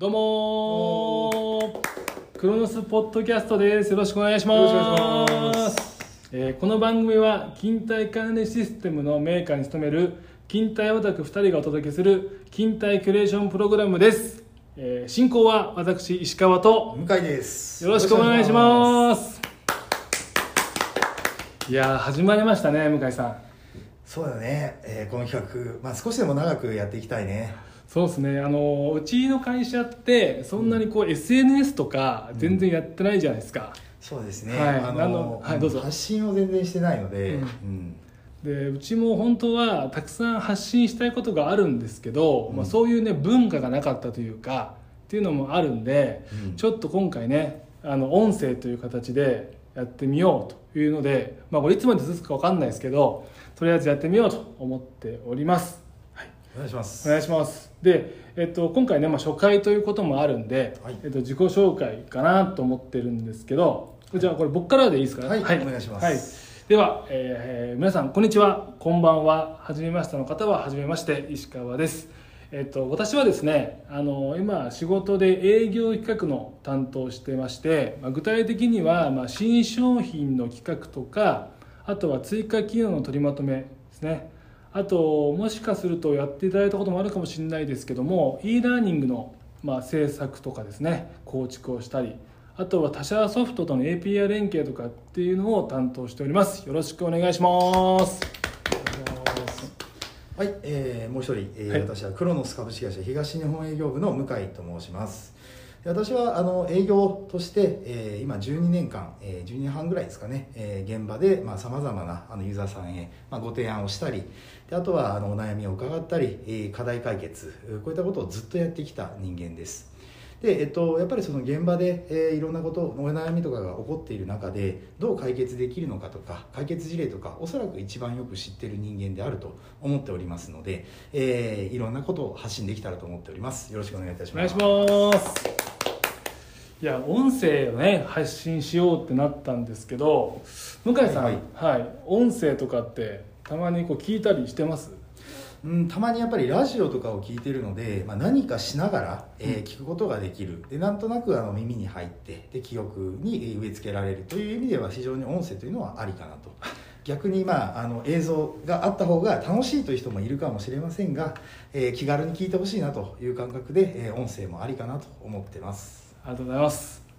どうもクロノスポッドキャストです。よろしくお願いします。ます。えーこの番組は勤怠管理システムのメーカーに勤める勤怠オタク2人がお届けする勤怠クリエーションプログラムです、えー進行は私石川と。向井です。よろしくお願いします。いやー始まりましたね向井さん。すそうだね、えーこの企画、まあ、少しでも長くやっていきたいねそうですね。あのうちの会社ってそんなにこう、SNS とか全然やってないじゃないですか、そうですね、はい。ああのはいどうぞ。発信を全然してないので、うん。うん。でうちも本当はたくさん発信したいことがあるんですけど、うん。まあ、そういうね文化がなかったというかっていうのもあるんで、うん。ちょっと今回ねあの音声という形でやってみようというので、まあ、これいつまで続くか分かんないですけどとりあえずやってみようと思っております、はい、お願いします。お願いします。で、えっと、今回ね、まあ、初回ということもあるんで、はい。えっと、自己紹介かなと思ってるんですけどじゃあこれ僕からでいいですかはいお願いします。はい、では、えー皆さんこんにちは。こんばんは。はじめましての方ははじめまして石川です。えっと、私はですねあの今仕事で営業企画の担当をしてまして、まあ、具体的には、まあ、新商品の企画とかあとは追加機能の取りまとめですねあともしかするとやっていただいたこともあるかもしれないですけども e ラーニングの、まあ、制作とかですね構築をしたりあとは他社ソフトとの API 連携とかっていうのを担当しております。よろしくお願いします。はい、えーもう一人、えーはい。私はクロノス株式会社東日本営業部の向井と申します。で私はあの営業として、えー今12年間、えー12年半ぐらいですかね、えー現場でさまざ、まなあのユーザーさんへ、まあ、ご提案をしたりであとはあのお悩みを伺ったり、えー課題解決こういったことをずっとやってきた人間です。で、えっと、やっぱりその現場で、えーいろんなことお悩みとかが起こっている中でどう解決できるのかとか解決事例とかおそらく一番よく知っている人間であると思っておりますので、えーいろんなことを発信できたらと思っております。よろしくお願いいたします。お願いします。いや音声をね発信しようってなったんですけど向井さん、ははいい。音声とかってたまにこう聞いたりしてます？うん、たまにやっぱりラジオとかを聞いてるので、まあ、何かしながら、えーうん。聞くことができる。でなんとなくあの耳に入ってで記憶にえー植え付けられるという意味では非常に音声というのはありかなと。逆に、まあ、あの映像があった方が楽しいという人もいるかもしれませんが、えー気軽に聞いてほしいなという感覚で、えー音声もありかなと思ってます。ありがとうございます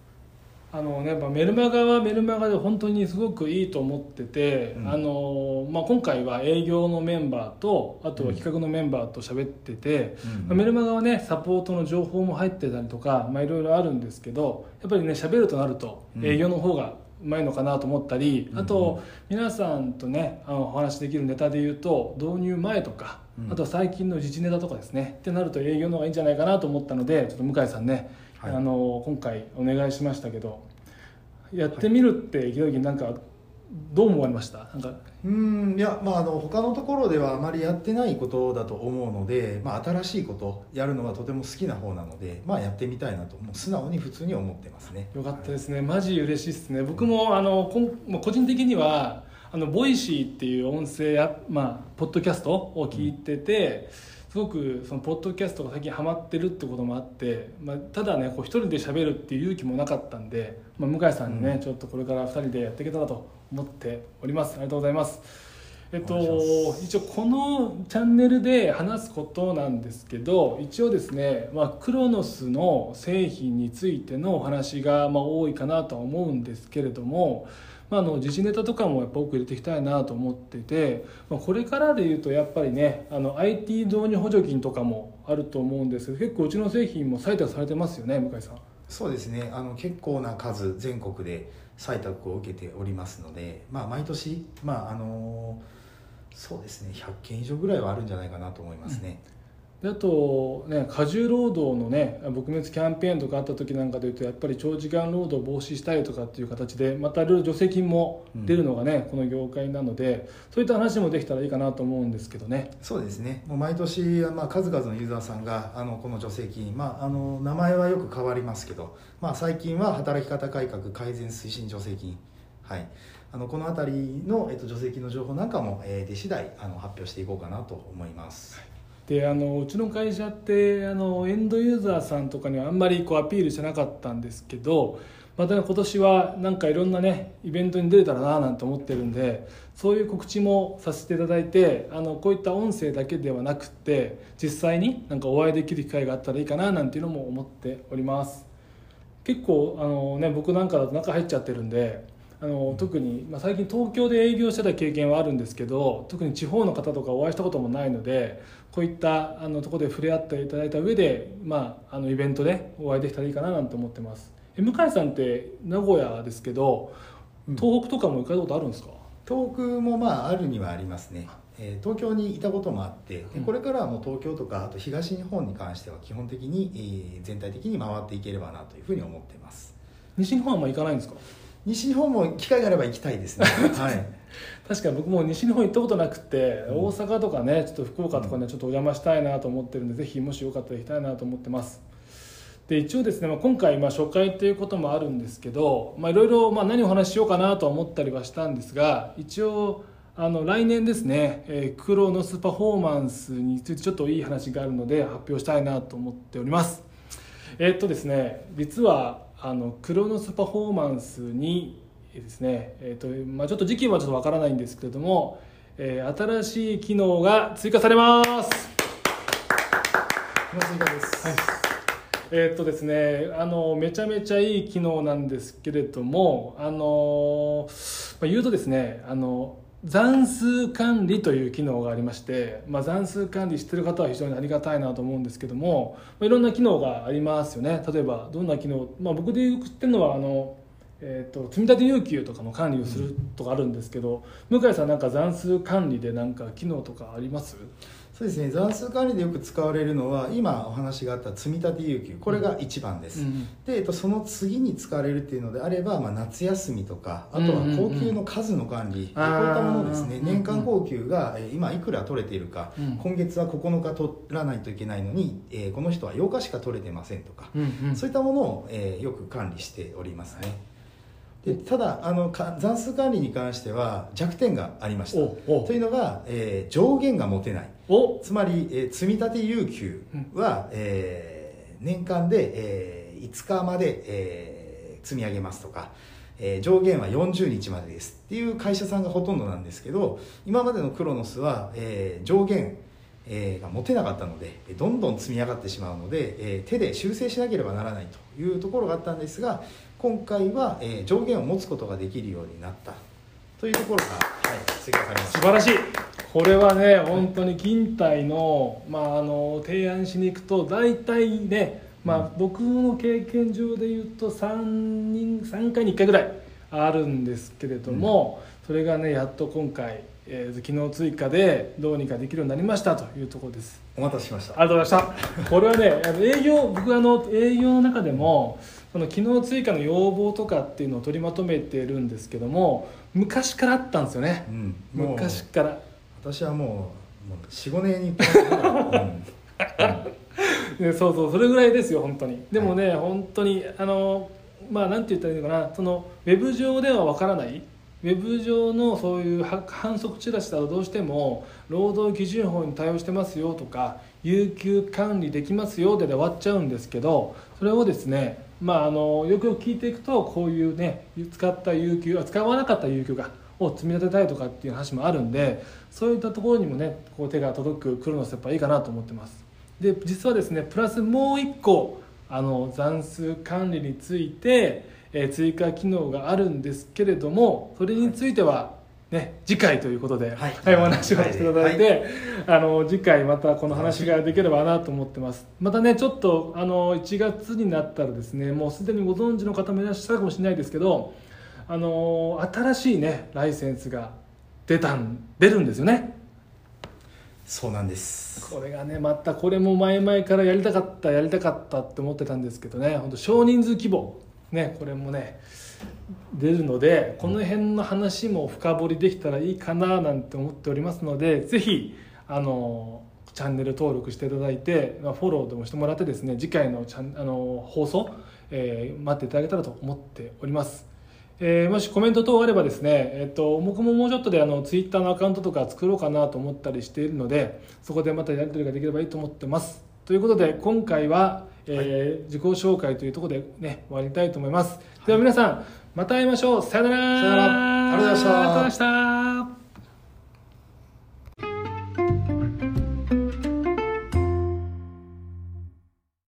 あのね、まあ、メルマガはメルマガで本当にすごくいいと思ってて、うん。あのまあ、今回は営業のメンバーとあとは企画のメンバーと喋ってて、うん。まあメルマガはねサポートの情報も入ってたりとか、まあ、いろいろあるんですけどやっぱりね喋るとなるとうん。営業の方がうまいのかなと思ったり、うん。あと皆さんとねあのお話しできるネタで言うと導入前とか、うん。あとは最近の自治ネタとかですねってなると営業の方がいいんじゃないかなと思ったのでちょっと向井さんね、はいあの今回お願いしましたけどやってみるって聞いた時になんかどう思われました？なんか。うんいやまああの他のところではあまりやってないことだと思うので、まあ、新しいことやるのがとても好きな方なので、まあ、やってみたいなともう素直に普通に思ってますね。よかったですね、マジ嬉しいですね。僕もあのこんまあ個人的にはあのボイシーっていう音声や、まあ、ポッドキャストを聞いてて、すごくそのポッドキャストが最近ハマってるってこともあって、まあ、ただねこう一人で喋るっていう勇気もなかったんで、まあ、向井さんにね、うん。ちょっとこれから二人でやっていけたらと思っております。ありがとうございます。えっと一応このチャンネルで話すことなんですけど一応ですね、まあ、クロノスの製品についてのお話がまあ多いかなとは思うんですけれども、まあ、あの自治ネタとかもやっぱ多く入れていきたいなと思ってて、まあ、これからでいうとやっぱりねあの IT 導入補助金とかもあると思うんですけど結構うちの製品も採択されてますよね向井さん。そうですね。あの結構な数全国で採択を受けておりますので、まあ、毎年、まああのそうですね。100件以上ぐらいはあるんじゃないかなと思いますね、であとね過重労働のね撲滅キャンペーンとかあった時なんかでいうとやっぱり長時間労働を防止したいとかっていう形でまたいろいろ助成金も出るのがね、この業界なのでそういった話もできたらいいかなと思うんですけどね。そうですね。もう毎年、まあ、数々のユーザーさんがあのこの助成金、まあ、あの名前はよく変わりますけど、まあ、最近は働き方改革改善推進助成金、はい、あのこの辺りの、えっと、助成金の情報なんかも、えー、出次第あの発表していこうかなと思います。であのうちの会社ってあのエンドユーザーさんとかにはあんまりこうアピールしてなかったんですけどまた今年はなんかいろんなねイベントに出れたらななんて思ってるんでそういう告知もさせていただいてあのこういった音声だけではなくって実際になんかお会いできる機会があったらいいかななんていうのも思っております。結構あの、ね、僕なんかだと中入っちゃってるんであの特に、まあ、最近東京で営業してた経験はあるんですけど特に地方の方とかお会いしたこともないのでこういったあのところで触れ合っていただいた上で、まあ、あのイベントでお会いできたらいいかななんて思ってます。え向井さんって名古屋ですけど東北とかも行かれたことあるんですか、東北もまああるにはありますね、えー東京にいたこともあってこれからはもう東京とかあと東日本に関しては基本的に、えー全体的に回っていければなというふうに思っています。西日本はあんま行かないんですか？西日本も機会があれば行きたいですね。はい。確かに僕も西日本行ったことなくて、うん大阪とかねちょっと福岡とかねちょっとお邪魔したいなと思ってるんで、ぜひもしよかったら行きたいなと思ってます。で一応ですね、まあ、今回まあ初回ということもあるんですけどまあいろいろまあ何をお話ししようかなとは思ったりはしたんですが一応あの来年ですね、えークロノスパフォーマンスについてちょっといい話があるので発表したいなと思っております。えーっとですね実はあのクロノスパフォーマンスにえーですね、えーとまあ、ちょっと時期はちょっとわからないんですけれども、えー新しい機能が追加されます。この追加です、はい。えーっとですねあのめちゃめちゃいい機能なんですけれどもあの、まあ、言うとですねあの残数管理という機能がありまして、まあ、残数管理してる方は非常にありがたいなと思うんですけども、まあ、いろんな機能がありますよね。例えばどんな機能、まあ、僕で言ってるのはあの、えー、と積立有給とかの管理をするとかあるんですけど、向井さんなんか残数管理でなんか機能とかあります？そうですね。残数管理でよく使われるのは今お話があった積立有給。これが一番です、うん。で、えっと、その次に使われるっていうのであれば、まあ、夏休みとかあとは高級の数の管理、うんうんうんこういったものですね。年間高級がえー今いくら取れているか、うん。今月は9日取らないといけないのに、えーこの人は8日しか取れてませんとか、うんうん。そういったものを、えーよく管理しておりますねでただあのか残数管理に関しては弱点がありました。というのが、えー上限が持てない。お。つまり、えー積立有給は、えー年間で、えー5日まで、えー積み上げますとか、えー上限は40日までですっていう会社さんがほとんどなんですけど今までのクロノスは、えー上限、えーが持てなかったのでえーどんどん積み上がってしまうので、えー手で修正しなければならないというところがあったんですが今回は、えー上限を持つことができるようになった。というところが、はい、追加されました素晴らしい。これはね本当に勤怠の,、まあ、あの提案しに行くと大体ね、まあ、僕の経験上で言うと3人3回に1回ぐらいあるんですけれども、それがねやっと今回、えー機能追加でどうにかできるようになりましたというところです。お待たせしました。ありがとうございました。これはね営業僕あの営業の中でもこの機能追加の要望とかっていうのを取りまとめてるんですけども昔からあったんですよね。うん、昔から。私はもうもう45年に1回、うんでそうそうそれぐらいですよ本当に。でもね、本当にあのまあなんて言ったらいいのかな。そのウェブ上ではわからない。ウェブ上のそういうは反則チラシだとどうしても労働基準法に対応してますよとか有給管理できますよで終わっちゃうんですけどそれをですねまああのよくよく聞いていくとこういうね使った有給使わなかった有給がを積み立てたいとかっていう話もあるんでそういったところにもねこう手が届くクロノスやっぱいいかなと思ってます。で実はですねプラスもう一個あの残数管理について、え追加機能があるんですけれどもそれについては、ね、次回ということで、はい。お話をさせていただいて、はい。あの次回またこの話ができればなと思ってます。またねちょっとあの1月になったらですねもうすでにご存知の方もいらっしゃるかもしれないですけどあの新しいねライセンスが出たん出るんですよね。そうなんです。これがねまたこれも前々からやりたかったやりたかったって思ってたんですけどね本当少人数規模。ねこれもね出るのでこの辺の話も深掘りできたらいいかななんて思っておりますのでぜひあのチャンネル登録していただいてまフォローでもしてもらってですね次回のチャンあの放送、えー待っていただけたらと思っております。えーもしコメント等あればですね、えっと、僕ももうちょっとであのツイッターのアカウントとか作ろうかなと思ったりしているのでそこでまたやり取りができればいいと思ってますということで今回は、えー自己紹介というところでね終わりたいと思います、では皆さんまた会いましょう。さよなら。さよなら。ありがとうございました。ありがとうございました